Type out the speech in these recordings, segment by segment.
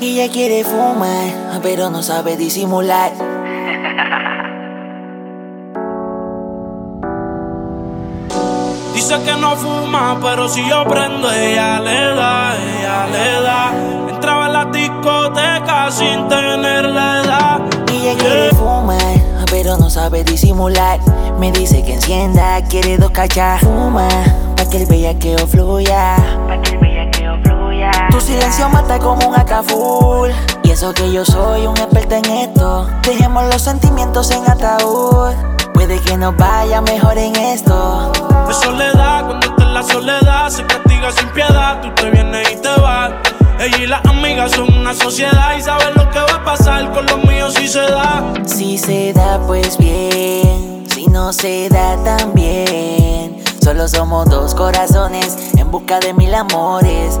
Y ella quiere fumar, pero no sabe disimular. Dice que no fuma, pero si yo prendo, ella le da, ella le da. Entraba en la discoteca sin tener la edad. Y ella quiere fumar, pero no sabe disimular. Me dice que encienda, quiere dos cachas. Fuma, pa' que el bellaqueo fluya. Pa' que el bellaqueo fluya. Silencio mata como un acaful. Y eso que yo soy un experto en esto. Dejemos los sentimientos en ataúd. Puede que nos vaya mejor en esto. De soledad, cuando está en la soledad, se castiga sin piedad. Tú te vienes y te vas. Ella y las amigas son una sociedad y saben lo que va a pasar con los míos si se da. Si se da, pues bien. Si no se da, también. Solo somos dos corazones en busca de mil amores.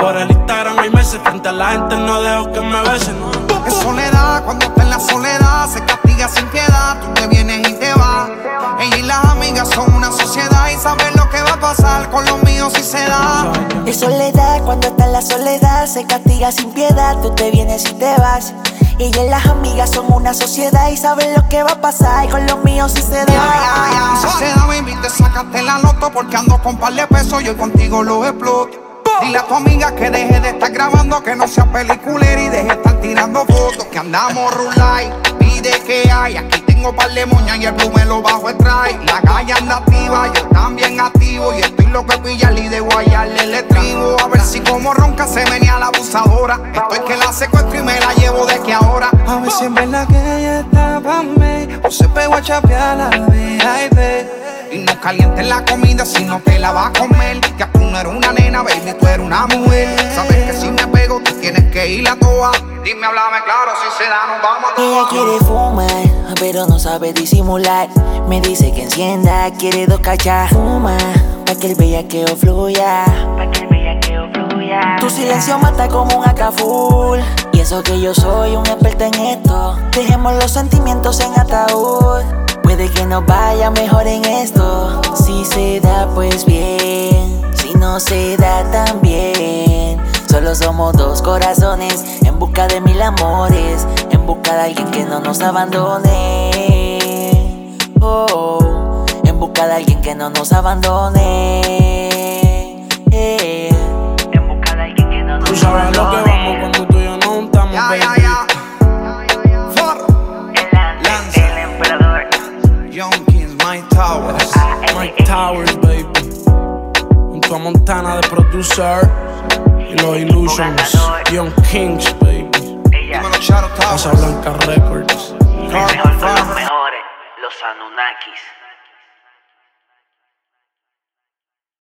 Por el Instagram hay meses. Frente a la gente no dejo que me beses. No. En soledad, cuando está en la soledad, se castiga sin piedad. Tú te vienes y te vas. Ella y las amigas son una sociedad y saben lo que va a pasar con los míos si se da. En soledad, cuando está en la soledad, se castiga sin piedad. Tú te vienes y te vas. Ella y las amigas son una sociedad y saben lo que va a pasar con los míos si se Ya, ya, ya. da. Si se da, baby, te sacaste la loto porque ando con par de pesos y hoy contigo lo exploto. Dile a tu amiga que deje de estar grabando, que no sea peliculera y deje de estar tirando fotos. Que andamos rulay, pide que hay. Aquí tengo par de moñas y el blue me lo bajo el. La calle anda activa, yo también activo. Y estoy loco de pillarle y de guayarle el estribo. A ver si como ronca se venía la abusadora. Estoy que la secuestro y me la llevo de que ahora. A ver si es verdad que ella está pa' mí O se pegó a chapear la VIP Y no calientes la comida si no te la vas a comer. Que tú no eres una nena, baby, tú eres una mujer. Sabes que si me pego, tú tienes que ir a toa. Dime, háblame claro, si se da, nos vamos a Ella toa. quiere fumar, pero no sabe disimular. Me dice que encienda, quiere dos cachas. Fuma, pa' que el bellaqueo fluya. Pa' que el bellaqueo fluya. Tu silencio mata como un acaful. Y eso que yo soy un experto en esto. Dejemos los sentimientos en ataúd. Puede que nos vaya mejor en esto. Si se da, pues bien. Si no se da, también. Solo somos dos corazones en busca de mil amores. En busca de alguien que no nos abandone. Oh, en busca de alguien que no nos abandone. Junto a Montana de producer. Y los Illusions. Young Kings, baby. Casa. Blanca Records. Carl Farm. mejores, los Anunnakis.